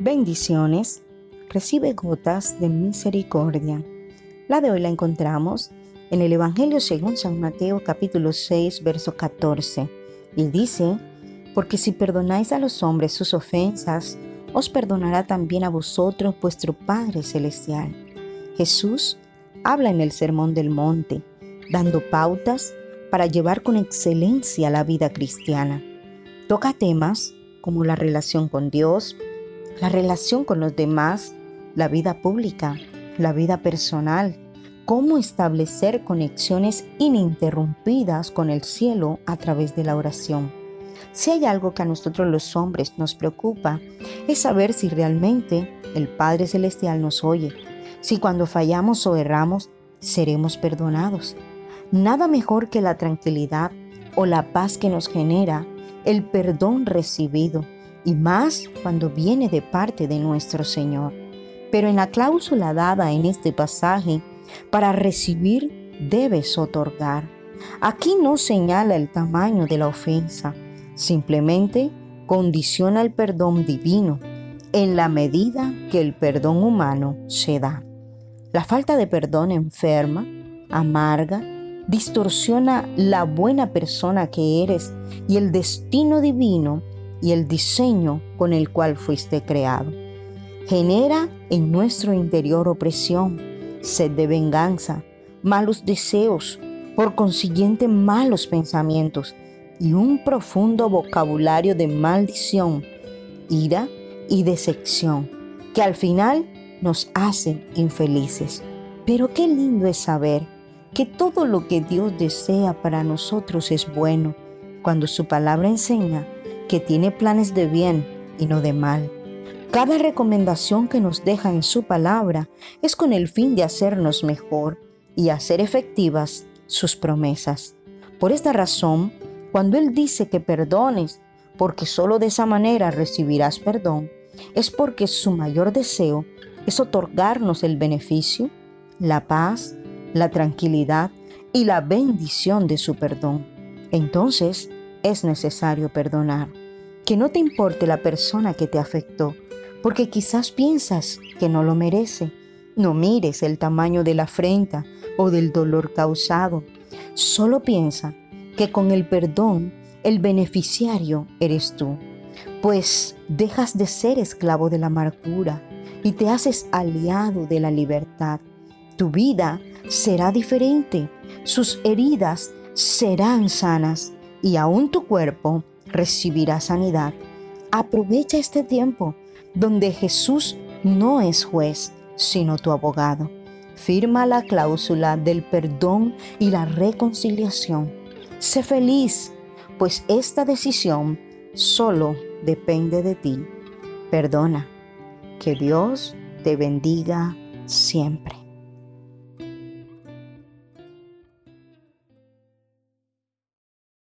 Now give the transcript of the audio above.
Bendiciones. Recibe gotas de misericordia. La de hoy la encontramos en el Evangelio según San Mateo capítulo 6, verso 14. Y dice, porque si perdonáis a los hombres sus ofensas, os perdonará también a vosotros vuestro Padre Celestial. Jesús habla en el Sermón del Monte, dando pautas para llevar con excelencia la vida cristiana. Toca temas como la relación con Dios, la relación con los demás, la vida pública, la vida personal, cómo establecer conexiones ininterrumpidas con el cielo a través de la oración. Si hay algo que a nosotros los hombres nos preocupa, es saber si realmente el Padre Celestial nos oye, si cuando fallamos o erramos seremos perdonados. Nada mejor que la tranquilidad o la paz que nos genera el perdón recibido y más cuando viene de parte de nuestro Señor. Pero en la cláusula dada en este pasaje, para recibir debes otorgar. Aquí no señala el tamaño de la ofensa, simplemente condiciona el perdón divino en la medida que el perdón humano se da. La falta de perdón enferma, amarga, distorsiona la buena persona que eres y el destino divino y el diseño con el cual fuiste creado. Genera en nuestro interior opresión, sed de venganza, malos deseos, por consiguiente malos pensamientos y un profundo vocabulario de maldición, ira y decepción, que al final nos hacen infelices. Pero qué lindo es saber que todo lo que Dios desea para nosotros es bueno, cuando su palabra enseña que tiene planes de bien y no de mal. Cada recomendación que nos deja en su palabra es con el fin de hacernos mejor y hacer efectivas sus promesas. Por esta razón, cuando Él dice que perdones, porque solo de esa manera recibirás perdón, es porque su mayor deseo es otorgarnos el beneficio, la paz, la tranquilidad y la bendición de su perdón. Entonces, es necesario perdonar. Que no te importe la persona que te afectó, porque quizás piensas que no lo merece. No mires el tamaño de la afrenta o del dolor causado. Solo piensa que con el perdón el beneficiario eres tú, pues dejas de ser esclavo de la amargura y te haces aliado de la libertad. Tu vida será diferente, sus heridas serán sanas y aún tu cuerpo recibirá sanidad. Aprovecha este tiempo donde Jesús no es juez, sino tu abogado. Firma la cláusula del perdón y la reconciliación. Sé feliz, pues esta decisión solo depende de ti. Perdona. Que Dios te bendiga siempre.